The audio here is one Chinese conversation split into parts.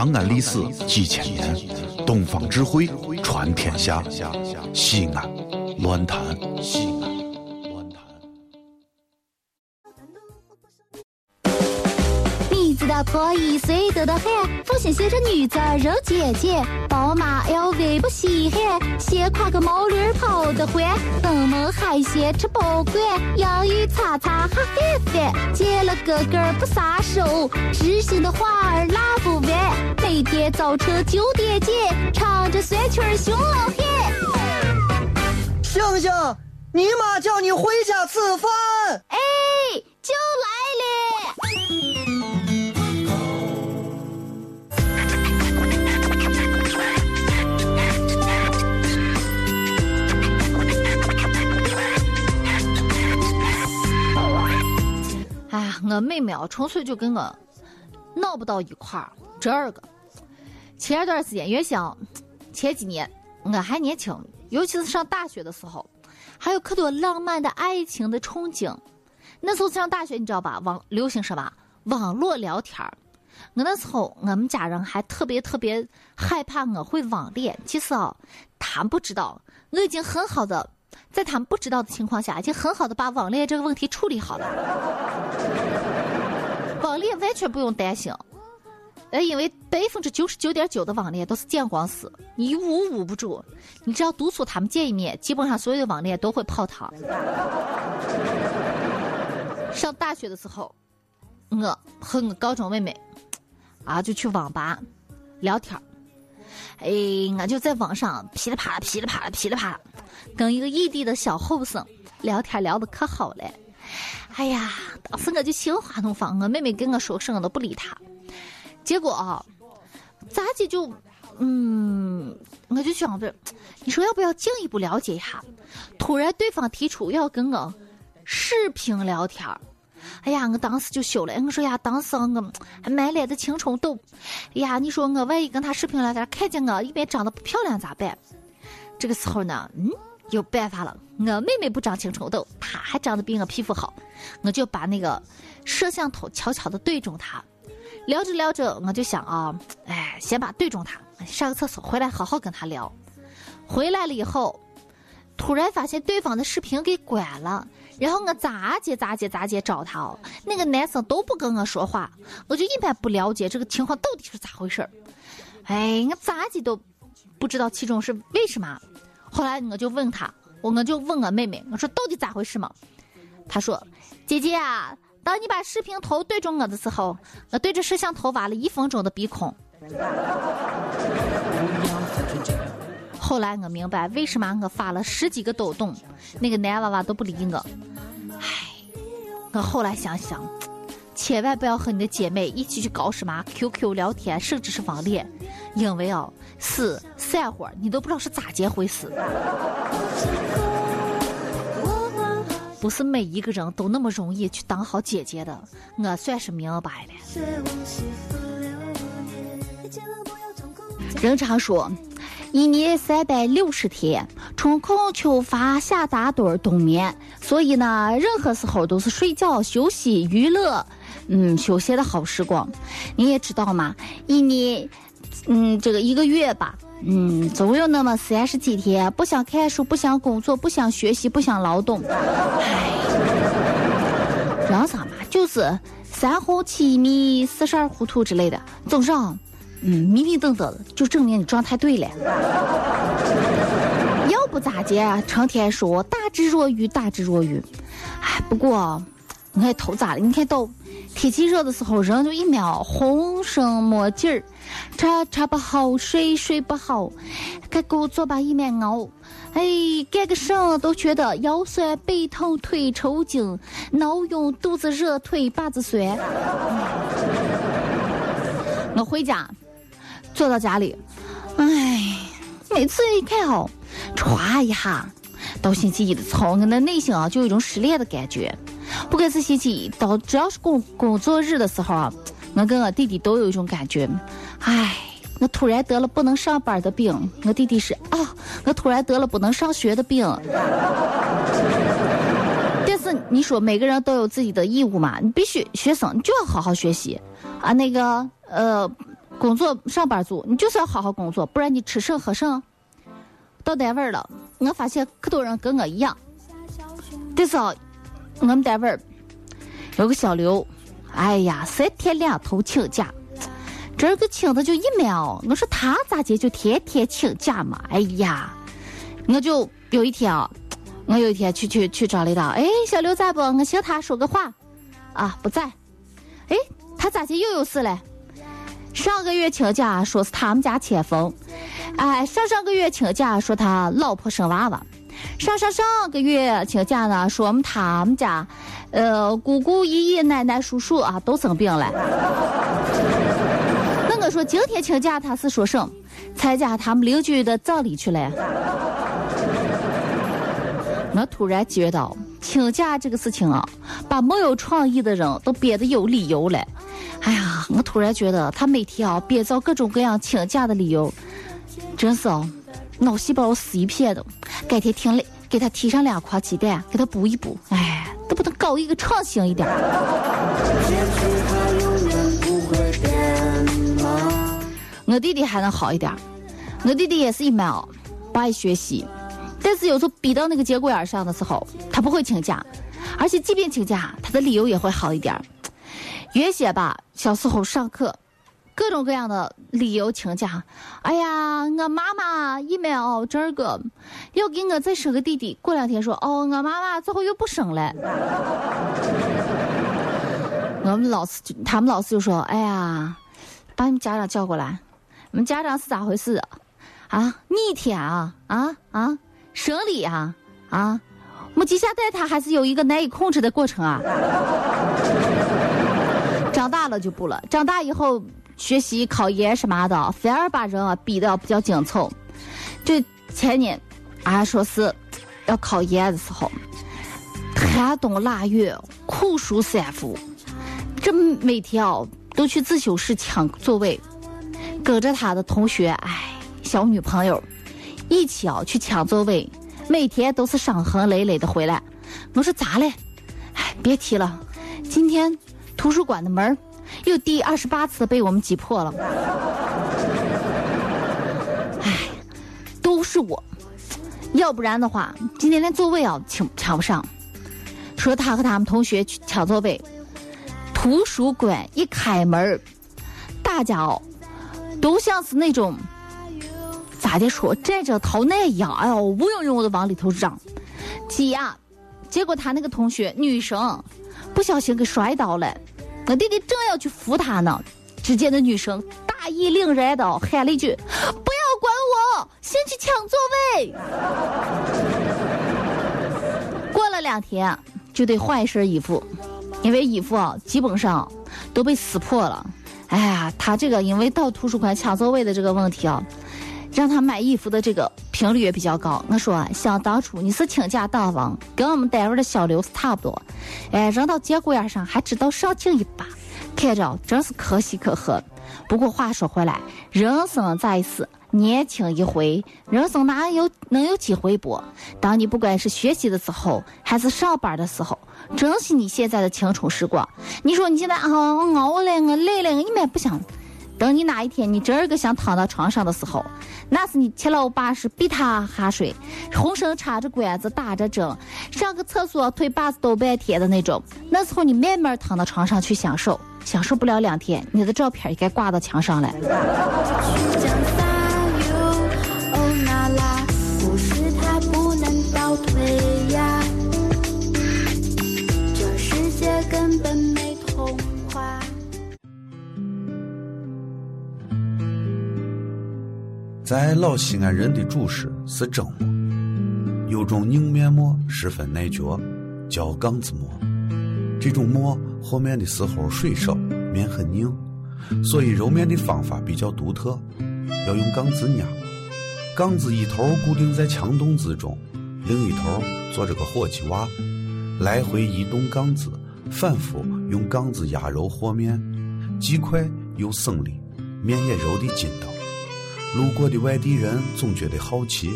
长安历史几千年，东方智慧传天下。西安，乱谈西安。乱谈。你知道破一岁得的很，父亲写着女子人姐姐，宝马 LV 稀罕，先挎个毛驴跑得欢，登门海鲜吃饱惯，洋芋擦擦哈饭饭，见了哥哥不撒手，知心的话儿拉不完，每天早晨九点见，唱着酸曲儿熊老汉。星星，你妈叫你回家吃饭。哎，就来我妹妹啊，纯粹就跟我闹不到一块儿。这儿个，前一段时间，原想前几年我还年轻，尤其是上大学的时候，还有可多浪漫的爱情的憧憬。那时候上大学，你知道吧？网流行什么？网络聊天儿。我那时候，我们家人还特别特别害怕我会网恋。其实啊，他们不知道，我已经很好的在他们不知道的情况下，已经很好的把网恋这个问题处理好了。网恋完全不用担心，呃，因为百分之九十九点九的网恋都是见光死，你捂捂不住。你只要督促他们见一面，基本上所有的网恋都会泡汤。上大学的时候，我和我高中妹妹啊就去网吧聊天儿，哎，我就在网上噼里啪啦、噼里啪啦、噼里啪啦，跟一个异地的小后生聊天聊的可好了。哎呀，当时我就心花怒放，我妹妹跟我说什么都不理她。结果啊，咋地就，嗯，我就想着，你说要不要进一步了解一下？突然对方提出要跟我视频聊天，哎呀，我当时就羞了。我说呀，当时我还满脸的青春痘，哎呀，你说我万一跟他视频聊天，看见我一边长得不漂亮咋办？这个时候呢，嗯。有办法了，我妹妹不长青春痘，她还长得比我皮肤好，我就把那个摄像头悄悄的对准她，聊着聊着，我就想啊，哎，先把对准她，上个厕所回来好好跟她聊。回来了以后，突然发现对方的视频给关了，然后我咋接咋接咋接找他哦，那个男生都不跟我说话，我就一般不了解这个情况到底是咋回事儿，哎，我咋接都不知道其中是为什么。后来我就问他，我我就问我妹妹，我说到底咋回事嘛？她说：“姐姐啊，当你把视频头对准我的时候，我对着摄像头挖了一分钟的鼻孔。”后来我明白为什么我发了十几个抖动，那个男娃娃都不理我。唉，我后来想想，千万不要和你的姐妹一起去搞什么 QQ 聊天，甚至是网恋，因为哦。是散伙，你都不知道是咋接回事。不是每一个人都那么容易去当好姐姐的，我算是明白了。人常说，一年三百六十天，春困秋乏夏打盹冬眠，所以呢，任何时候都是睡觉、休息、娱乐，嗯，休闲的好时光。你也知道嘛，一年。嗯，这个一个月吧，嗯，总有那么三十几天，不想看书，不想工作，不想学习，不想劳动。唉，人生嘛，就是三红七迷，四十二糊涂之类的，总是，嗯，迷迷瞪瞪的，就证明你状态对了。要不咋的，成天说大智若愚，大智若愚。唉，不过，你看头咋了？你看到天气热的时候，人就一秒浑身没劲儿。吃吃不好，睡睡不好，干工作吧一面熬，哎，干个啥都觉得腰酸背痛腿抽筋，脑涌肚子热腿把子酸。我回家，坐到家里，哎，每次一看哦，歘一下，到星期一的时候，我的内心啊就有一种失恋的感觉。不管是星期到只要是工工作日的时候啊，我跟我弟弟都有一种感觉。唉，我突然得了不能上班的病。我弟弟是啊，我突然得了不能上学的病。但是你说每个人都有自己的义务嘛？你必须学生你就要好好学习啊。那个呃，工作上班族，你就是要好好工作，不然你吃剩喝剩。到单位了，我发现可多人跟我一样。但是，我们单位有个小刘，哎呀，三天两头请假，这个请的就一秒。我说他咋的就天天请假嘛？哎呀，我就有一天啊，我有一天去去去找领导，哎，小刘在不？我寻他说个话，啊，不在。哎，他咋的又有事嘞？上个月请假说是他们家迁坟，哎，上上个月请假说他老婆生娃娃，上上上个月请假呢说我们他们家，呃，姑姑、姨姨、奶奶、叔叔啊都生病了。那我说今天请假他是说什么？参加他们邻居的葬礼去了。我突然觉得请假这个事情啊，把没有创意的人都编得有理由了。哎呀，我突然觉得他每天啊编造各种各样请假的理由，真是啊，脑细胞死一片的。改天听了给他提上两块鸡蛋，给他补一补。哎，都不能搞一个创新一点。我弟弟还能好一点，我弟弟也是一般哦，不爱学习，但是有时候逼到那个节骨眼上的时候，他不会请假，而且即便请假，他的理由也会好一点。原先吧，小时候上课，各种各样的理由请假。哎呀，我妈妈一没哦，这个要给我再生个弟弟。过两天说哦，我妈妈最后又不生了。我们老师就他们老师就说：“哎呀，把你们家长叫过来，你们家长是咋回事啊？逆天啊啊啊！生理啊啊！母鸡下蛋，它还是有一个难以控制的过程啊。”长大了就不了，长大以后学习考研什么的，反而把人啊逼得比较紧凑。就前年，俺说是要考研的时候，寒冬腊月，酷暑三伏，这每天啊都去自修室抢座位，跟着他的同学，哎，小女朋友，一起啊去抢座位，每天都是伤痕累累的回来。我说咋嘞？哎，别提了，今天。图书馆的门又第二十八次被我们挤破了，哎，都是我，要不然的话，今天连座位啊抢抢不上。说他和他们同学去抢座位，图书馆一开门，大家哦，都像是那种咋的说战争逃难一样，哎呦，无影影的往里头嚷挤呀。结果他那个同学女生不小心给摔倒了。我弟弟正要去扶他呢，只见那女生大义凛然的喊了一句：“不要管我，先去抢座位。”过了两天就得换一身衣服，因为衣服啊基本上都被撕破了。哎呀，他这个因为到图书馆抢座位的这个问题啊，让他买衣服的这个频率也比较高。我说，想当初你是倾家荡房，跟我们单位的小刘是差不多。哎，人到节骨眼上还知道上进一把，看着真是可喜可贺。不过话说回来，人生在世，年轻一回，人生哪有能有几回搏？当你不管是学习的时候，还是上班的时候，珍惜你现在的青春时光。你说你现在啊，我熬了，我累了，我一点不想。等你哪一天你真儿个想躺到床上的时候，那是你七老八十逼他哈睡，浑身插着管子打着针，上个厕所腿把子抖半天的那种。那时候你慢慢躺到床上去享受，享受不了两天，你的照片也该挂到墙上了。在老西安人的主食是蒸馍，有种硬面馍十分耐嚼，叫杠子馍。这种馍和面的时候水少，面很硬，所以揉面的方法比较独特，要用杠子压。杠子一头固定在墙洞之中，另一头做着个伙计娃，来回移动杠子，反复用杠子压揉和面，既快又省力，面也揉得筋道。路过的外地人总觉得好奇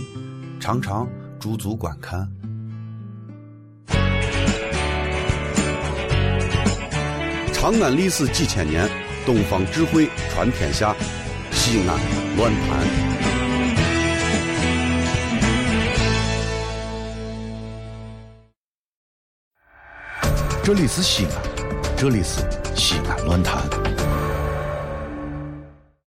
常常驻足观看。长安历史几千年东方智慧传天下西安乱谈这里是西安这里是西安乱谈